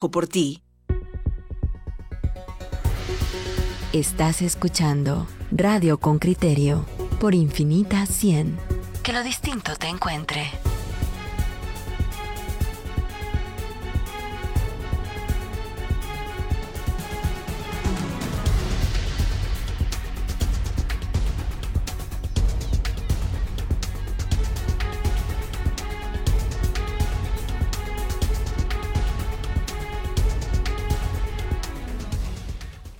o por ti. Estás escuchando Radio con Criterio por Infinita 100. Que lo distinto te encuentre.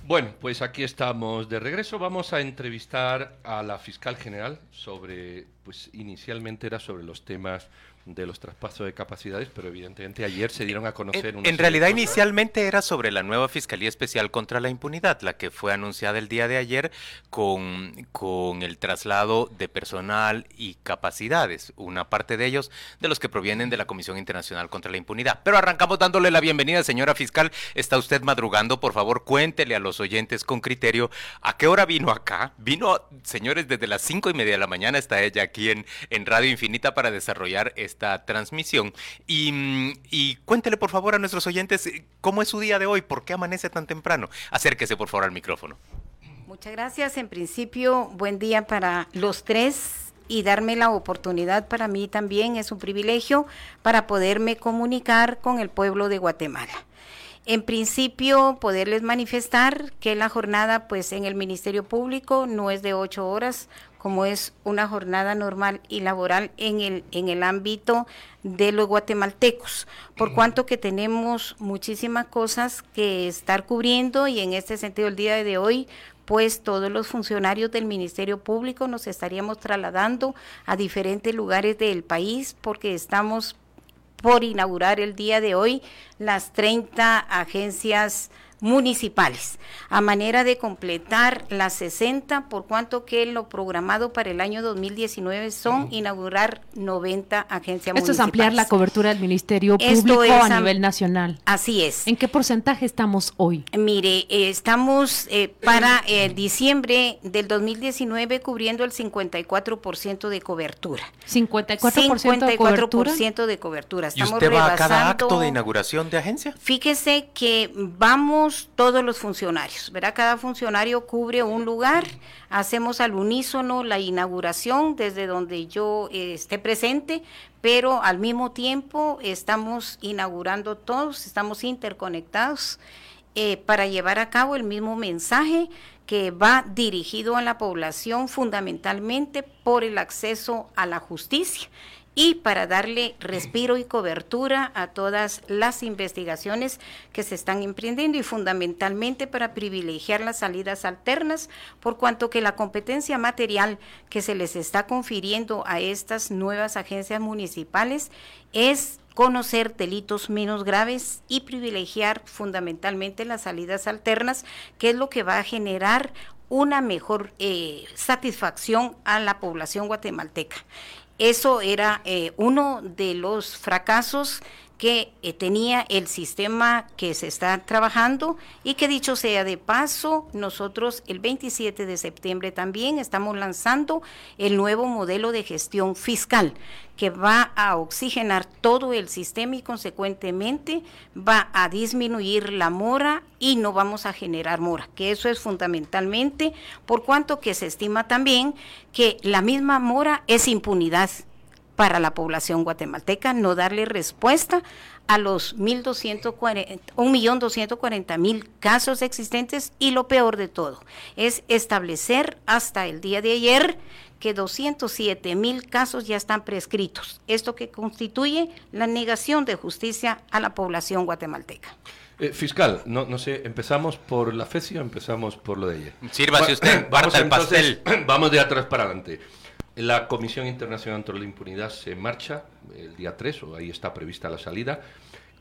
Bueno, pues aquí estamos de regreso. Vamos a entrevistar a la fiscal general sobre, pues inicialmente era sobre los temas de los traspasos de capacidades, pero evidentemente ayer se dieron a conocer... En, en realidad inicialmente era sobre la nueva Fiscalía Especial contra la Impunidad, la que fue anunciada el día de ayer con, con el traslado de personal y capacidades, una parte de ellos de los que provienen de la Comisión Internacional contra la Impunidad. Pero arrancamos dándole la bienvenida, señora fiscal. Está usted madrugando, por favor, cuéntele a los oyentes con criterio a qué hora vino acá. Vino, señores, desde las cinco y media de la mañana está ella aquí en, en Radio Infinita para desarrollar esta transmisión. Y, y, cuéntele por favor a nuestros oyentes eh, cómo es su día de hoy, por qué amanece tan temprano. Acérquese por favor al micrófono. Muchas gracias. En principio, buen día para los tres y darme la oportunidad para mí también es un privilegio para poderme comunicar con el pueblo de Guatemala. En principio, poderles manifestar que la jornada, pues en el Ministerio Público no es de ocho horas, como es una jornada normal y laboral en el, en el ámbito de los guatemaltecos, por cuanto que tenemos muchísimas cosas que estar cubriendo y en este sentido el día de hoy pues todos los funcionarios del Ministerio Público nos estaríamos trasladando a diferentes lugares del país porque estamos por inaugurar el día de hoy las 30 agencias municipales, a manera de completar las 60, por cuanto que lo programado para el año 2019 son inaugurar 90 agencias municipales. Esto es ampliar la cobertura del Ministerio Público a nivel nacional. Así es. ¿En qué porcentaje estamos hoy? Mire, eh, estamos eh, para eh, diciembre del 2019 cubriendo el 54% de cobertura. 54%, de cobertura. de cobertura. Estamos ¿Y usted va a cada acto de inauguración de agencia? Fíjese que vamos todos los funcionarios, ¿verdad? Cada funcionario cubre un lugar, hacemos al unísono la inauguración desde donde yo eh, esté presente, pero al mismo tiempo estamos inaugurando todos, estamos interconectados eh, para llevar a cabo el mismo mensaje que va dirigido a la población fundamentalmente por el acceso a la justicia y para darle respiro y cobertura a todas las investigaciones que se están emprendiendo y fundamentalmente para privilegiar las salidas alternas, por cuanto que la competencia material que se les está confiriendo a estas nuevas agencias municipales es conocer delitos menos graves y privilegiar fundamentalmente las salidas alternas, que es lo que va a generar una mejor eh, satisfacción a la población guatemalteca. Eso era eh, uno de los fracasos que eh, tenía el sistema que se está trabajando y que dicho sea de paso, nosotros el 27 de septiembre también estamos lanzando el nuevo modelo de gestión fiscal que va a oxigenar todo el sistema y consecuentemente va a disminuir la mora y no vamos a generar mora, que eso es fundamentalmente por cuanto que se estima también que la misma mora es impunidad para la población guatemalteca, no darle respuesta a los 1.240.000 casos existentes y lo peor de todo es establecer hasta el día de ayer que 207 mil casos ya están prescritos, esto que constituye la negación de justicia a la población guatemalteca. Eh, fiscal, no, no sé, ¿empezamos por la FESI o empezamos por lo de ella? Sírvase usted, vamos el pastel. Vamos de atrás para adelante. La Comisión Internacional contra la Impunidad se marcha el día 3, o ahí está prevista la salida.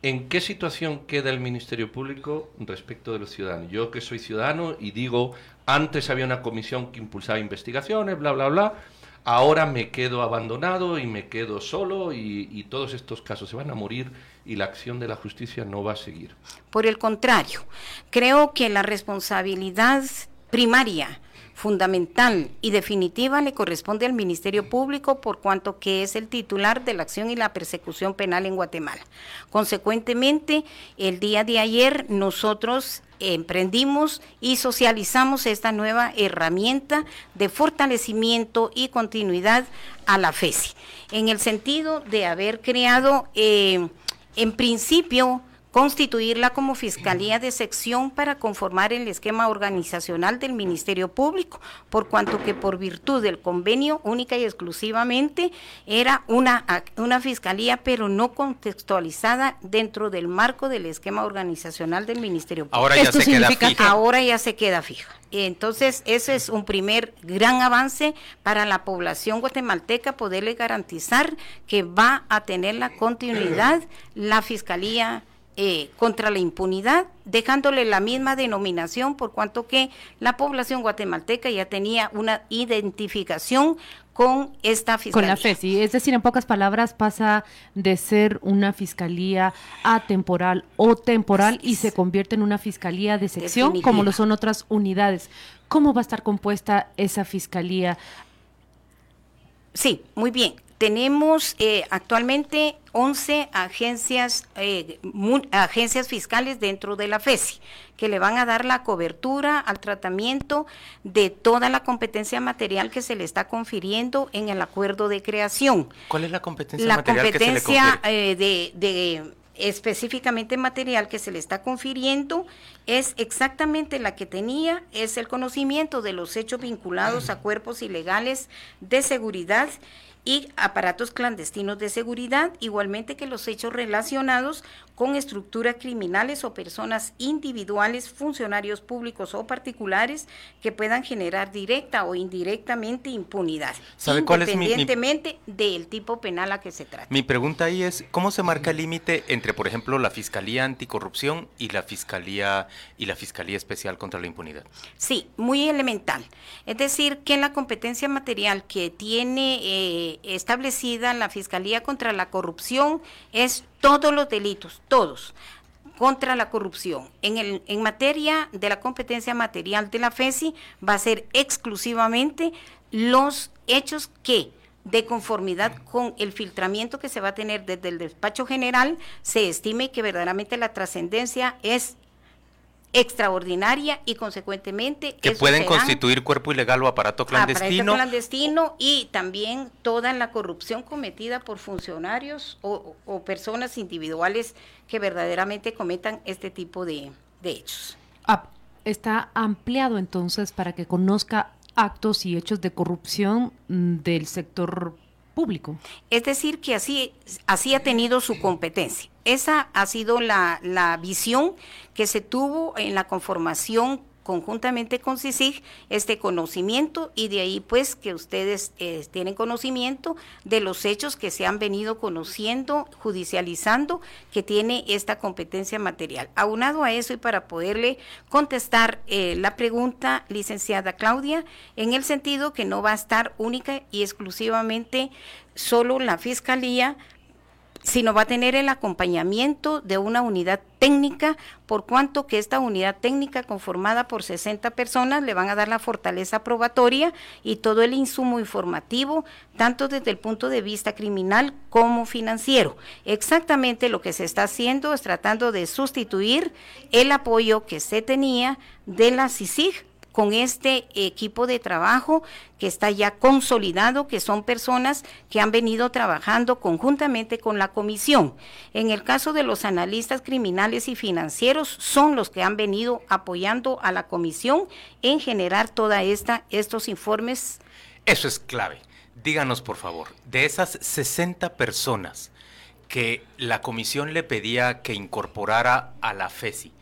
¿En qué situación queda el Ministerio Público respecto de los ciudadanos? Yo que soy ciudadano y digo, antes había una comisión que impulsaba investigaciones, bla, bla, bla, ahora me quedo abandonado y me quedo solo y, y todos estos casos se van a morir y la acción de la justicia no va a seguir. Por el contrario, creo que la responsabilidad primaria fundamental y definitiva le corresponde al Ministerio Público por cuanto que es el titular de la acción y la persecución penal en Guatemala. Consecuentemente, el día de ayer nosotros emprendimos y socializamos esta nueva herramienta de fortalecimiento y continuidad a la FESI, en el sentido de haber creado, eh, en principio, constituirla como Fiscalía de Sección para conformar el esquema organizacional del Ministerio Público, por cuanto que por virtud del convenio única y exclusivamente era una, una Fiscalía, pero no contextualizada dentro del marco del esquema organizacional del Ministerio Público. Ahora ya se queda fija. Ahora ya se queda fija. Entonces, ese es un primer gran avance para la población guatemalteca, poderle garantizar que va a tener la continuidad la Fiscalía eh, contra la impunidad, dejándole la misma denominación por cuanto que la población guatemalteca ya tenía una identificación con esta fiscalía. Con la FESI, es decir, en pocas palabras pasa de ser una fiscalía atemporal o temporal y se convierte en una fiscalía de sección como lo son otras unidades. ¿Cómo va a estar compuesta esa fiscalía? Sí, muy bien. Tenemos eh, actualmente 11 agencias, eh, agencias fiscales dentro de la FESI que le van a dar la cobertura al tratamiento de toda la competencia material que se le está confiriendo en el acuerdo de creación. ¿Cuál es la competencia la material que se le competencia eh, de, de específicamente material que se le está confiriendo es exactamente la que tenía, es el conocimiento de los hechos vinculados a cuerpos ilegales de seguridad y aparatos clandestinos de seguridad, igualmente que los hechos relacionados con estructuras criminales o personas individuales, funcionarios públicos o particulares que puedan generar directa o indirectamente impunidad, ¿Sabe independientemente del tipo penal a que se trate. Mi pregunta ahí es, ¿cómo se marca el límite entre, por ejemplo, la Fiscalía Anticorrupción y la Fiscalía y la Fiscalía Especial contra la Impunidad? Sí, muy elemental. Es decir, que la competencia material que tiene eh, establecida la Fiscalía contra la Corrupción es todos los delitos, todos contra la corrupción. En, el, en materia de la competencia material de la FESI va a ser exclusivamente los hechos que de conformidad con el filtramiento que se va a tener desde el despacho general, se estime que verdaderamente la trascendencia es extraordinaria y consecuentemente que pueden constituir cuerpo ilegal o aparato clandestino aparato clandestino. y también toda la corrupción cometida por funcionarios o, personas individuales que verdaderamente cometan este tipo de, hechos. Ah, está ampliado entonces para que conozca actos y hechos de corrupción mm, del sector público. Es decir que así así ha tenido su competencia esa ha sido la, la visión que se tuvo en la conformación conjuntamente con CICIG este conocimiento y de ahí pues que ustedes eh, tienen conocimiento de los hechos que se han venido conociendo, judicializando, que tiene esta competencia material. Aunado a eso y para poderle contestar eh, la pregunta, licenciada Claudia, en el sentido que no va a estar única y exclusivamente solo la Fiscalía, sino va a tener el acompañamiento de una unidad técnica, por cuanto que esta unidad técnica conformada por 60 personas le van a dar la fortaleza probatoria y todo el insumo informativo, tanto desde el punto de vista criminal como financiero. Exactamente lo que se está haciendo es tratando de sustituir el apoyo que se tenía de la CICIG con este equipo de trabajo que está ya consolidado, que son personas que han venido trabajando conjuntamente con la comisión. En el caso de los analistas criminales y financieros, son los que han venido apoyando a la comisión en generar toda esta estos informes. Eso es clave. Díganos, por favor, de esas 60 personas que la comisión le pedía que incorporara a la FESI,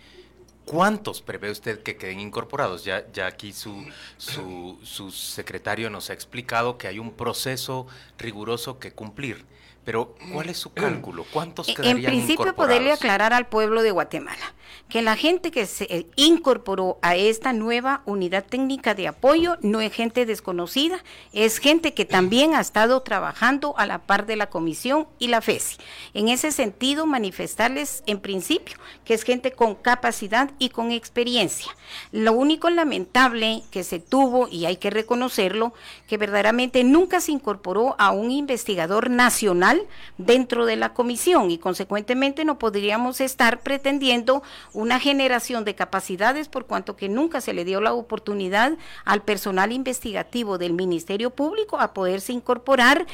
¿Cuántos prevé usted que queden incorporados? Ya, ya aquí su, su, secretario nos ha explicado que hay un proceso riguroso que cumplir. Pero, ¿cuál es su cálculo? ¿Cuántos quedarían En principio, poderle aclarar al pueblo de Guatemala. Que la gente que se incorporó a esta nueva unidad técnica de apoyo no es gente desconocida, es gente que también ha estado trabajando a la par de la comisión y la FESI. En ese sentido, manifestarles en principio que es gente con capacidad y con experiencia. Lo único lamentable que se tuvo, y hay que reconocerlo, que verdaderamente nunca se incorporó a un investigador nacional dentro de la comisión y consecuentemente no podríamos estar pretendiendo una generación de capacidades por cuanto que nunca se le dio la oportunidad al personal investigativo del Ministerio Público a poderse incorporar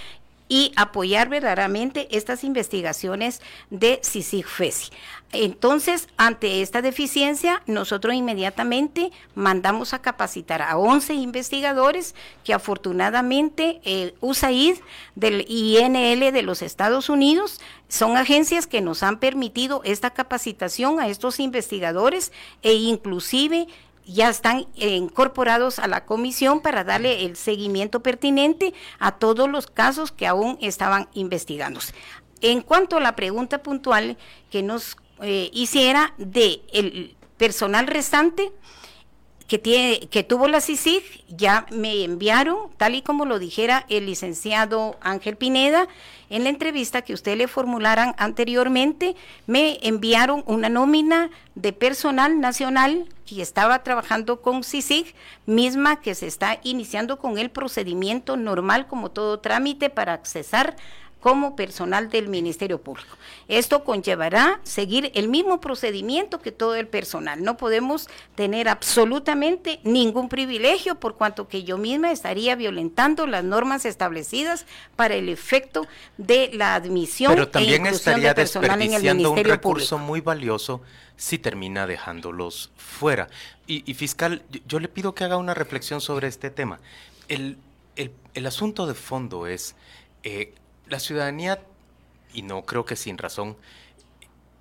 y apoyar verdaderamente estas investigaciones de CICIG-FESI. Entonces, ante esta deficiencia, nosotros inmediatamente mandamos a capacitar a 11 investigadores que afortunadamente el USAID del INL de los Estados Unidos son agencias que nos han permitido esta capacitación a estos investigadores e inclusive ya están incorporados a la comisión para darle el seguimiento pertinente a todos los casos que aún estaban investigándose. En cuanto a la pregunta puntual que nos eh, hiciera de el personal restante que, tiene, que tuvo la CICIG, ya me enviaron, tal y como lo dijera el licenciado Ángel Pineda, en la entrevista que usted le formularan anteriormente, me enviaron una nómina de personal nacional que estaba trabajando con CICIG, misma que se está iniciando con el procedimiento normal como todo trámite para accesar como personal del Ministerio Público. Esto conllevará seguir el mismo procedimiento que todo el personal. No podemos tener absolutamente ningún privilegio por cuanto que yo misma estaría violentando las normas establecidas para el efecto de la admisión Pero también e estaría de personal en el Ministerio un recurso muy valioso si termina dejándolos fuera. Y, fiscal, yo, le pido que haga una reflexión sobre este tema. El, asunto de fondo es eh, la ciudadanía, y no creo que sin razón,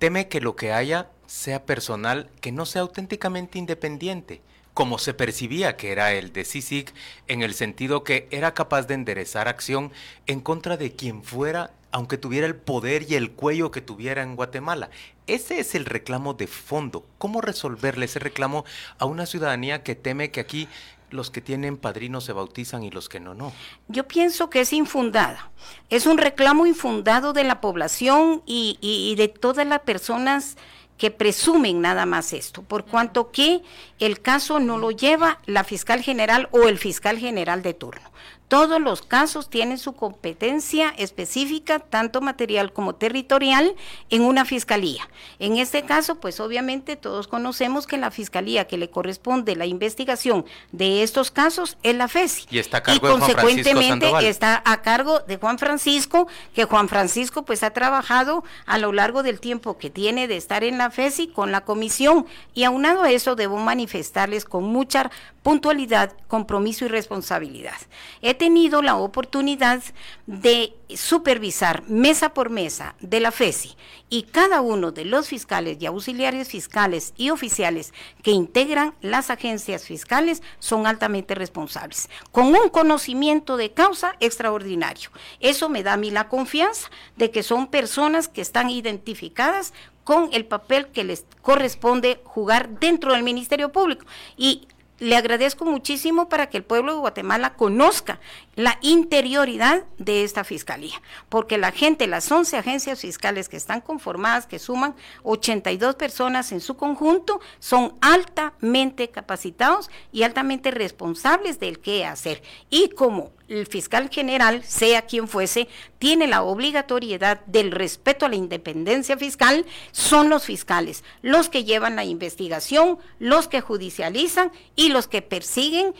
teme que lo que haya sea personal que no sea auténticamente independiente, como se percibía que era el de CICIG, en el sentido que era capaz de enderezar acción en contra de quien fuera, aunque tuviera el poder y el cuello que tuviera en Guatemala. Ese es el reclamo de fondo. ¿Cómo resolverle ese reclamo a una ciudadanía que teme que aquí los que tienen padrinos se bautizan y los que no, no. Yo pienso que es infundada. Es un reclamo infundado de la población y, y de todas las personas que presumen nada más esto, por cuanto que el caso no lo lleva la fiscal general o el fiscal general de turno. Todos los casos tienen su competencia específica, tanto material como territorial, en una fiscalía. En este caso, pues obviamente todos conocemos que la fiscalía que le corresponde la investigación de estos casos es la FESI. Y está a cargo de consecuentemente Juan está a cargo de Juan Francisco, que Juan Francisco pues ha trabajado a lo largo del tiempo que tiene de estar en la FESI con la comisión. Y aunado a eso debo manifestarles con mucha puntualidad, compromiso y responsabilidad. He tenido la oportunidad de supervisar mesa por mesa de la FESI y cada uno de los fiscales y auxiliares fiscales y oficiales que integran las agencias fiscales son altamente responsables, con un conocimiento de causa extraordinario. Eso me da a mí la confianza de que son personas que están identificadas con el papel que les corresponde jugar dentro del Ministerio Público. Y le agradezco muchísimo para que el pueblo de Guatemala conozca la interioridad de esta fiscalía, porque la gente, las 11 agencias fiscales que están conformadas, que suman 82 personas en su conjunto, son altamente capacitados y altamente responsables del qué hacer. Y como el fiscal general, sea quien fuese, tiene la obligatoriedad del respeto a la independencia fiscal, son los fiscales, los que llevan la investigación, los que judicializan y los que persiguen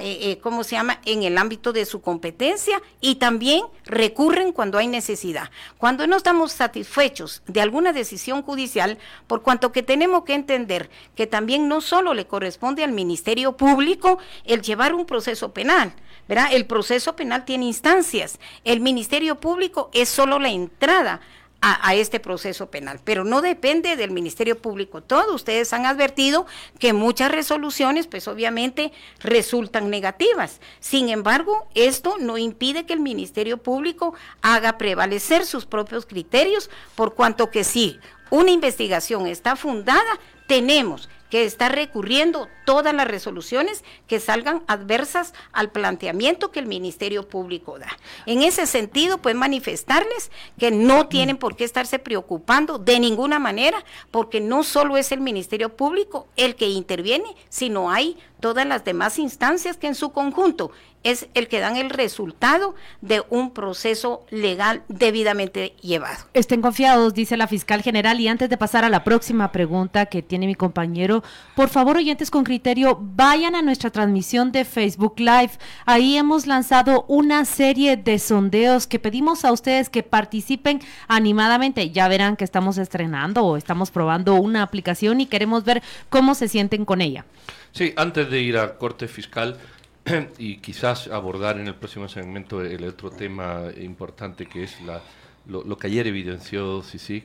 eh, eh, ¿cómo se llama?, en el ámbito de su competencia y también recurren cuando hay necesidad. Cuando no estamos satisfechos de alguna decisión judicial, por cuanto que tenemos que entender que también no solo le corresponde al Ministerio Público el llevar un proceso penal, ¿verdad? El proceso penal tiene instancias. El Ministerio Público es solo la entrada a, este proceso penal, pero no depende del Ministerio Público. Todos ustedes han advertido que muchas resoluciones, pues obviamente, resultan negativas. Sin embargo, esto no impide que el Ministerio Público haga prevalecer sus propios criterios, por cuanto que sí, una investigación está fundada, tenemos que está recurriendo todas las resoluciones que salgan adversas al planteamiento que el Ministerio Público da. En ese sentido, pues manifestarles que no tienen por qué estarse preocupando de ninguna manera, porque no solo es el Ministerio Público el que interviene, sino hay todas las demás instancias que en su conjunto es el que dan el resultado de un proceso legal debidamente llevado. Estén confiados, dice la fiscal general. Y antes de pasar a la próxima pregunta que tiene mi compañero, por favor, oyentes con criterio, vayan a nuestra transmisión de Facebook Live. Ahí hemos lanzado una serie de sondeos que pedimos a ustedes que participen animadamente. Ya verán que estamos estrenando o estamos probando una aplicación y queremos ver cómo se sienten con ella. Sí, antes de ir al corte fiscal, y quizás abordar en el próximo segmento el otro tema importante que es la, lo, que ayer evidenció CICIG.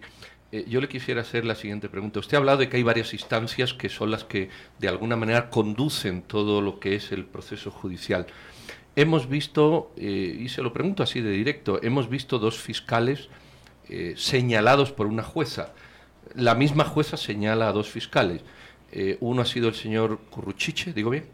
Eh, yo le quisiera hacer la siguiente pregunta. Usted ha hablado de que hay varias instancias que son las que de alguna manera conducen todo lo que es el proceso judicial. Hemos visto, eh, y se lo pregunto así de directo, hemos visto dos fiscales eh, señalados por una jueza. La misma jueza señala a dos fiscales. uno ha sido el señor Curruchiche, digo bien,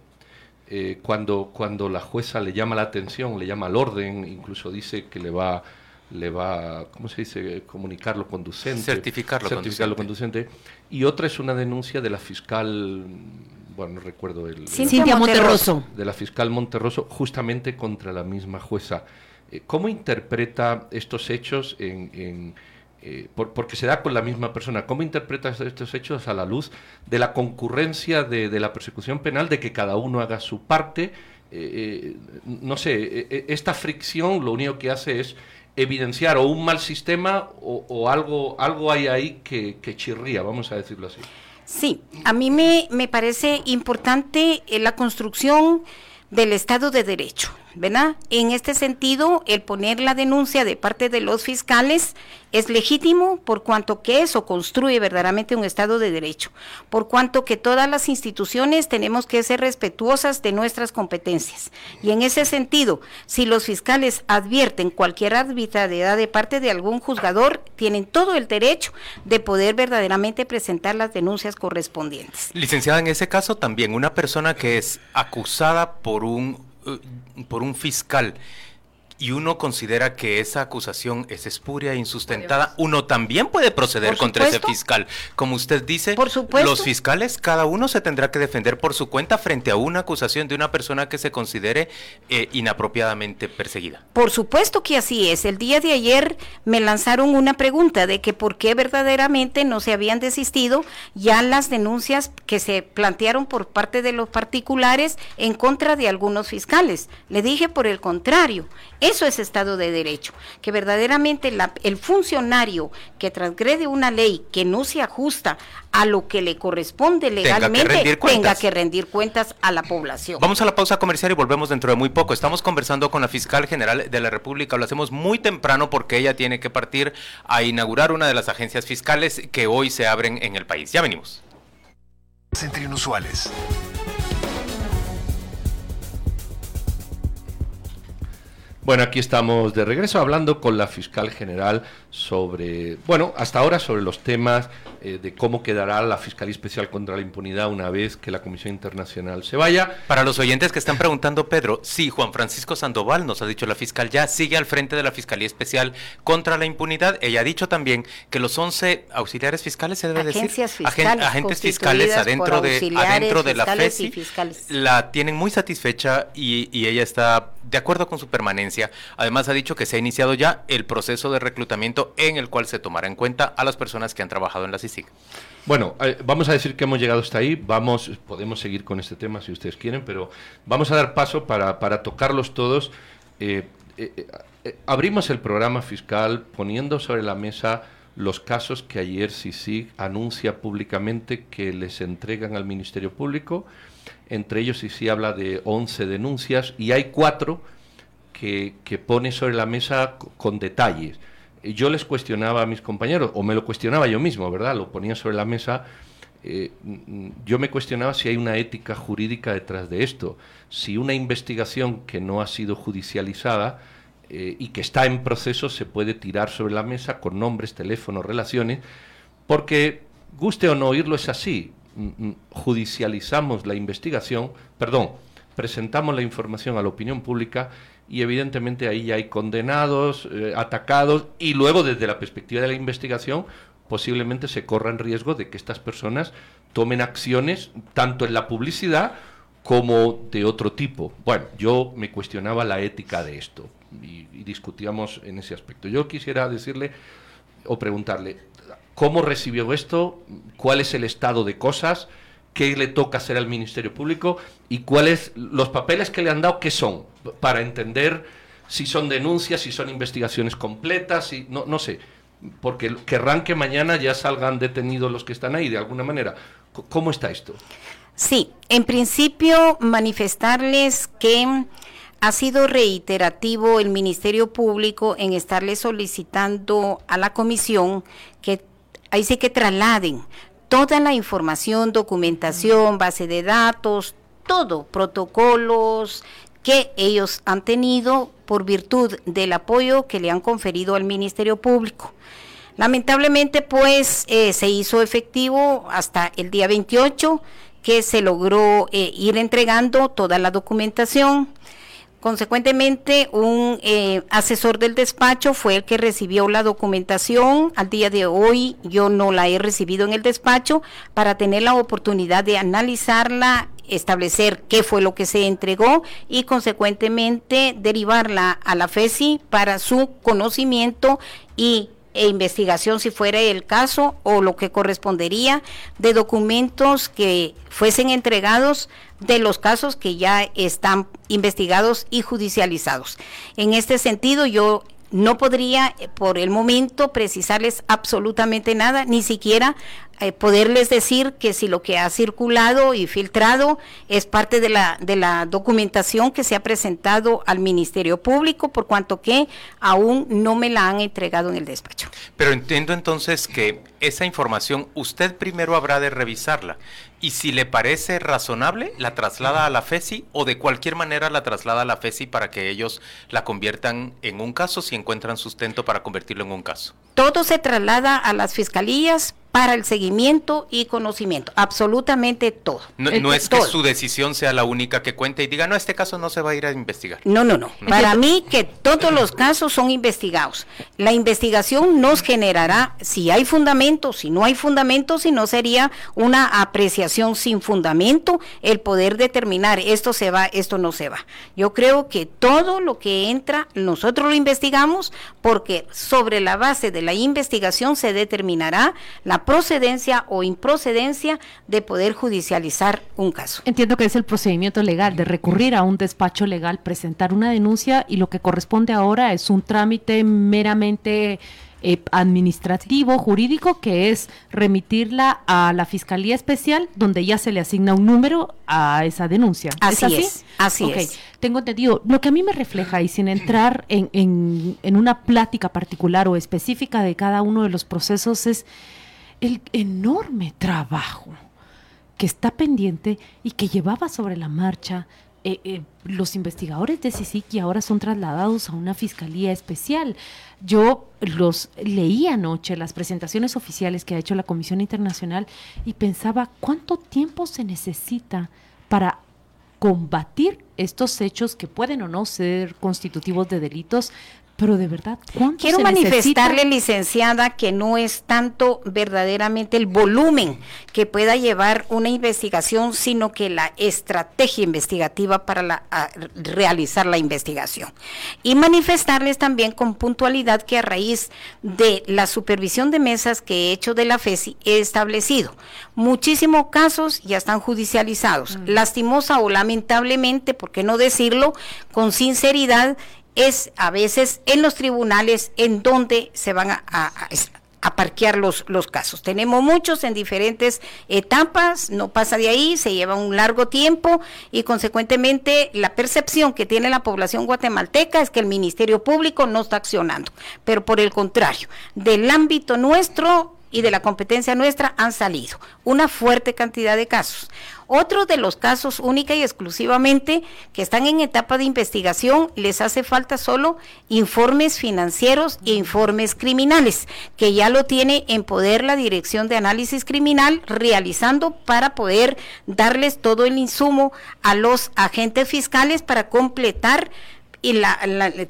eh, cuando, cuando la jueza le llama la atención, le llama al orden, incluso dice que le va, le va ¿cómo se dice?, comunicarlo conducente. Certificarlo, certificarlo conducente. Y otra es una denuncia de la fiscal, bueno, no recuerdo el... Cintia Monterroso. De la fiscal Monterroso, justamente contra la misma jueza. Eh, ¿Cómo interpreta estos hechos en eh, porque se da con la misma persona. ¿Cómo interpretas estos hechos a la luz de la concurrencia de, la persecución penal, de que cada uno haga su parte? Eh, eh, no sé, esta fricción lo único que hace es evidenciar o un mal sistema o, algo, algo hay ahí que, chirría, vamos a decirlo así. Sí, a mí me, me parece importante la construcción del Estado de Derecho. ¿Verdad? En este sentido, el poner la denuncia de parte de los fiscales es legítimo por cuanto que eso construye verdaderamente un Estado de Derecho, por cuanto que todas las instituciones tenemos que ser respetuosas de nuestras competencias. Y en ese sentido, si los fiscales advierten cualquier arbitrariedad de parte de algún juzgador, tienen todo el derecho de poder verdaderamente presentar las denuncias correspondientes. Licenciada, en ese caso también una persona que es acusada por un por un fiscal y uno considera que esa acusación es espuria e insustentada, uno también puede proceder contra ese fiscal. Como usted dice, los fiscales, cada uno se tendrá que defender por su cuenta frente a una acusación de una persona que se considere eh, inapropiadamente perseguida. Por supuesto que así es. El día de ayer me lanzaron una pregunta de que por qué verdaderamente no se habían desistido ya las denuncias que se plantearon por parte de los particulares en contra de algunos fiscales. Le dije por el contrario, eso es Estado de Derecho, que verdaderamente el funcionario que transgrede una ley que no se ajusta a lo que le corresponde legalmente tenga que, rendir cuentas a la población. Vamos a la pausa comercial y volvemos dentro de muy poco. Estamos conversando con la fiscal general de la República, lo hacemos muy temprano porque ella tiene que partir a inaugurar una de las agencias fiscales que hoy se abren en el país. Ya venimos. Entre inusuales. Bueno, aquí estamos de regreso hablando con la fiscal general sobre, bueno, hasta ahora sobre los temas eh, de cómo quedará la Fiscalía Especial contra la Impunidad una vez que la Comisión Internacional se vaya. Para los oyentes que están preguntando, Pedro, sí, Juan Francisco Sandoval, nos ha dicho la fiscal, ya sigue al frente de la Fiscalía Especial contra la Impunidad. Ella ha dicho también que los 11 auxiliares fiscales, se debe decir, fiscales, agentes fiscales adentro de, adentro de la FESI, la tienen muy satisfecha y, y ella está de acuerdo con su permanencia. Además ha dicho que se ha iniciado ya el proceso de reclutamiento en el cual se tomará en cuenta a las personas que han trabajado en la CICIG. Bueno, eh, vamos a decir que hemos llegado hasta ahí, vamos, podemos seguir con este tema si ustedes quieren, pero vamos a dar paso para, para tocarlos todos. Eh, eh, abrimos el programa fiscal poniendo sobre la mesa los casos que ayer CICIG anuncia públicamente que les entregan al Ministerio Público. Entre ellos CICIG habla de 11 denuncias y hay cuatro que, que pone sobre la mesa con detalles yo les cuestionaba a mis compañeros, o me lo cuestionaba yo mismo, ¿verdad? Lo ponía sobre la mesa. Eh, yo me cuestionaba si hay una ética jurídica detrás de esto, si una investigación que no ha sido judicializada eh, y que está en proceso se puede tirar sobre la mesa con nombres, teléfonos, relaciones, porque, guste o no oírlo, es así. Mm, mm, judicializamos la investigación, perdón, presentamos la información a la opinión pública y evidentemente ahí ya hay condenados, eh, atacados y luego desde la perspectiva de la investigación posiblemente se corra en riesgo de que estas personas tomen acciones tanto en la publicidad como de otro tipo. Bueno, yo me cuestionaba la ética de esto y, discutíamos en ese aspecto. Yo quisiera decirle o preguntarle, ¿cómo recibió esto? ¿Cuál es el estado de cosas? ¿Qué le toca hacer al Ministerio Público? ¿Y cuáles los papeles que le han dado, qué son? Para entender si son denuncias, si son investigaciones completas, y no, no sé porque querrán que mañana ya salgan detenidos los que están ahí de alguna manera. ¿Cómo está esto? Sí, en principio manifestarles que ha sido reiterativo el Ministerio Público en estarle solicitando a la comisión que ahí sí que trasladen toda la información, documentación, base de datos, todo, protocolos que ellos han tenido por virtud del apoyo que le han conferido al Ministerio Público. Lamentablemente, pues, eh, se hizo efectivo hasta el día 28 que se logró eh, ir entregando toda la documentación. Consecuentemente, un eh, asesor del despacho fue el que recibió la documentación. Al día de hoy yo no la he recibido en el despacho para tener la oportunidad de analizarla establecer qué fue lo que se entregó y consecuentemente derivarla a la FESI para su conocimiento y e investigación si fuera el caso o lo que correspondería de documentos que fuesen entregados de los casos que ya están investigados y judicializados. En este sentido, yo no podría eh, por el momento precisarles absolutamente nada, ni siquiera eh, poderles decir que si lo que ha circulado y filtrado es parte de la, de la documentación que se ha presentado al Ministerio Público, por cuanto que aún no me la han entregado en el despacho. Pero entiendo entonces que esa información usted primero habrá de revisarla y si le parece razonable, la traslada a la FESI o de cualquier manera la traslada a la FESI para que ellos la conviertan en un caso si encuentran sustento para convertirlo en un caso. Todo se traslada a las fiscalías para el seguimiento y conocimiento, absolutamente todo. No, es que su decisión sea la única que cuente y diga, no, este caso no se va a ir a investigar. No, no, no. Para mí que todos los casos son investigados. La investigación nos generará si hay fundamento, si no hay fundamento, si no sería una apreciación sin fundamento el poder determinar esto se va, esto no se va. Yo creo que todo lo que entra, nosotros lo investigamos porque sobre la base de la investigación se determinará la procedencia o improcedencia de poder judicializar un caso. Entiendo que es el procedimiento legal de recurrir a un despacho legal, presentar una denuncia y lo que corresponde ahora es un trámite meramente eh, administrativo, jurídico, que es remitirla a la Fiscalía Especial, donde ya se le asigna un número a esa denuncia. Así ¿Es así, así es. Tengo entendido. Lo que a mí me refleja, y sin entrar en, en, en una plática particular o específica de cada uno de los procesos, es el enorme trabajo que está pendiente y que llevaba sobre la marcha eh, eh, los investigadores de CICIC ahora son trasladados a una fiscalía especial. Yo los leí anoche, las presentaciones oficiales que ha hecho la Comisión Internacional, y pensaba cuánto tiempo se necesita para combatir estos hechos que pueden o no ser constitutivos de delitos pero de verdad, ¿cuánto Quiero manifestarle, licenciada, que no es tanto verdaderamente el volumen que pueda llevar una investigación, sino que la estrategia investigativa para la, realizar la investigación. Y manifestarles también con puntualidad que a raíz de la supervisión de mesas que he hecho de la FESI, he establecido muchísimos casos ya están judicializados. Mm. Lastimosa o lamentablemente, ¿por qué no decirlo con sinceridad? Es a veces en los tribunales en donde se van a, parquear los, los casos. Tenemos muchos en diferentes etapas, no pasa de ahí, se lleva un largo tiempo y consecuentemente la percepción que tiene la población guatemalteca es que el Ministerio Público no está accionando, pero por el contrario, del ámbito nuestro y de la competencia nuestra han salido una fuerte cantidad de casos. Otros de los casos única y exclusivamente que están en etapa de investigación, les hace falta solo informes financieros e informes criminales, que ya lo tiene en poder la Dirección de Análisis Criminal realizando para poder darles todo el insumo a los agentes fiscales para completar y la,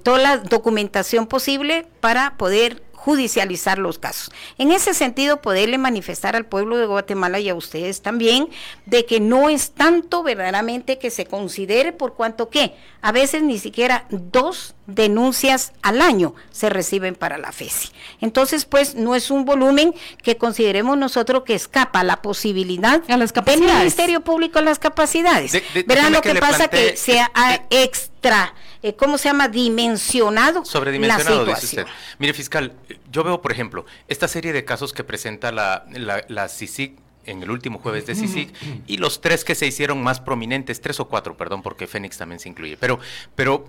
toda la documentación posible para poder judicializar los casos. En ese sentido, poderle manifestar al pueblo de Guatemala y a ustedes también de que no es tanto verdaderamente que se considere por cuanto que a veces ni siquiera dos denuncias al año se reciben para la FESI. Entonces, pues no es un volumen que consideremos nosotros que escapa la posibilidad a las del Ministerio Público a las capacidades. Verán lo que, pasa que se ha eh, ¿cómo se llama? Dimensionado. Sobredimensionado, dice usted. Mire, fiscal, yo veo, por ejemplo, esta serie de casos que presenta la, la, la CICIC en el último jueves de CICIC y los tres que se hicieron más prominentes, tres o cuatro, perdón, porque Fénix también se incluye. Pero, pero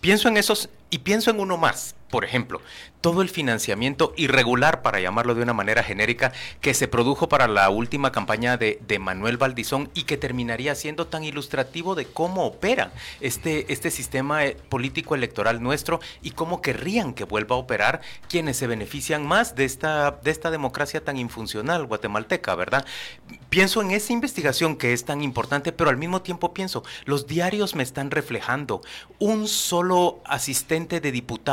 pienso en esos y pienso en uno más. Por ejemplo, todo el financiamiento irregular, para llamarlo de una manera genérica, que se produjo para la última campaña de, Manuel Valdizón y que terminaría siendo tan ilustrativo de cómo opera este, este sistema eh, político electoral nuestro y cómo querrían que vuelva a operar quienes se benefician más de esta, de esta democracia tan infuncional guatemalteca, ¿verdad? Pienso en esa investigación que es tan importante, pero al mismo tiempo pienso, los diarios me están reflejando un solo asistente de diputados